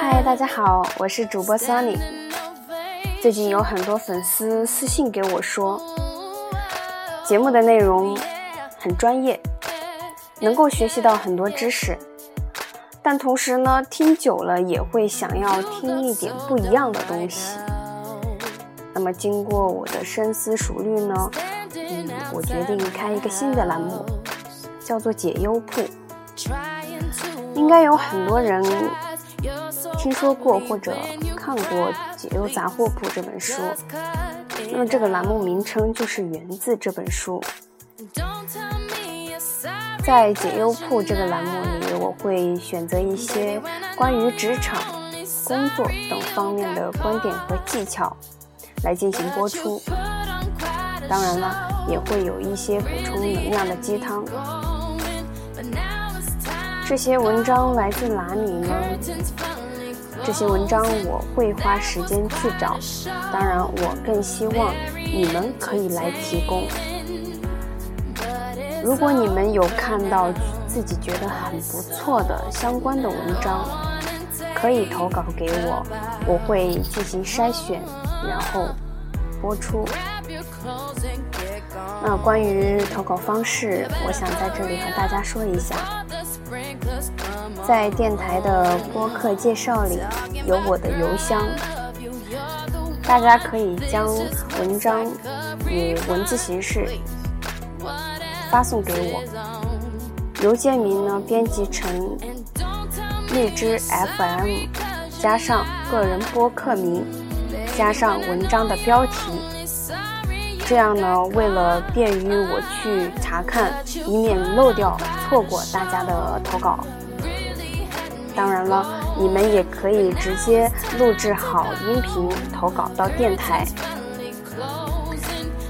嗨，大家好，我是主播 Sunny。最近有很多粉丝私信给我说，节目的内容很专业，能够学习到很多知识，但同时呢，听久了也会想要听一点不一样的东西。那么经过我的深思熟虑呢，嗯我决定开一个新的栏目，叫做解忧铺。应该有很多人听说过或者看过《解忧杂货铺》这本书，那么这个栏目名称就是源自这本书。在《解忧铺》这个栏目里，我会选择一些关于职场、工作等方面的观点和技巧。来进行播出，当然了，也会有一些补充能量的鸡汤。这些文章来自哪里呢？这些文章我会花时间去找，当然，我更希望你们可以来提供。如果你们有看到自己觉得很不错的相关的文章，可以投稿给我，我会进行筛选。然后播出。那关于投稿方式，我想在这里和大家说一下，在电台的播客介绍里有我的邮箱，大家可以将文章以文字形式发送给我，邮件名呢编辑成荔枝 FM 加上个人播客名。加上文章的标题，这样呢，为了便于我去查看，以免漏掉、错过大家的投稿。当然了，你们也可以直接录制好音频投稿到电台。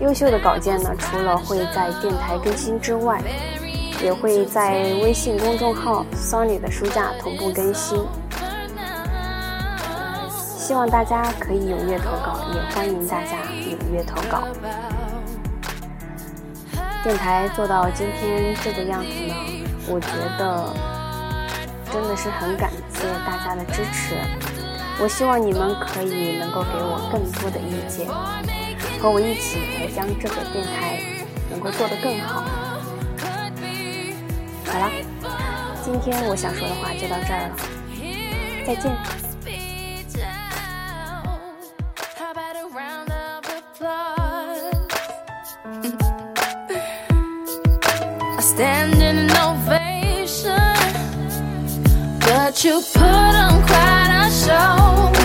优秀的稿件呢，除了会在电台更新之外，也会在微信公众号 “Sony” 的书架同步更新。希望大家可以踊跃投稿，也欢迎大家踊跃投稿。电台做到今天这个样子呢，我觉得真的是很感谢大家的支持。我希望你们可以能够给我更多的意见，和我一起来将这个电台能够做得更好。好了，今天我想说的话就到这儿了，再见。Standing ovation, but you put on quite a show.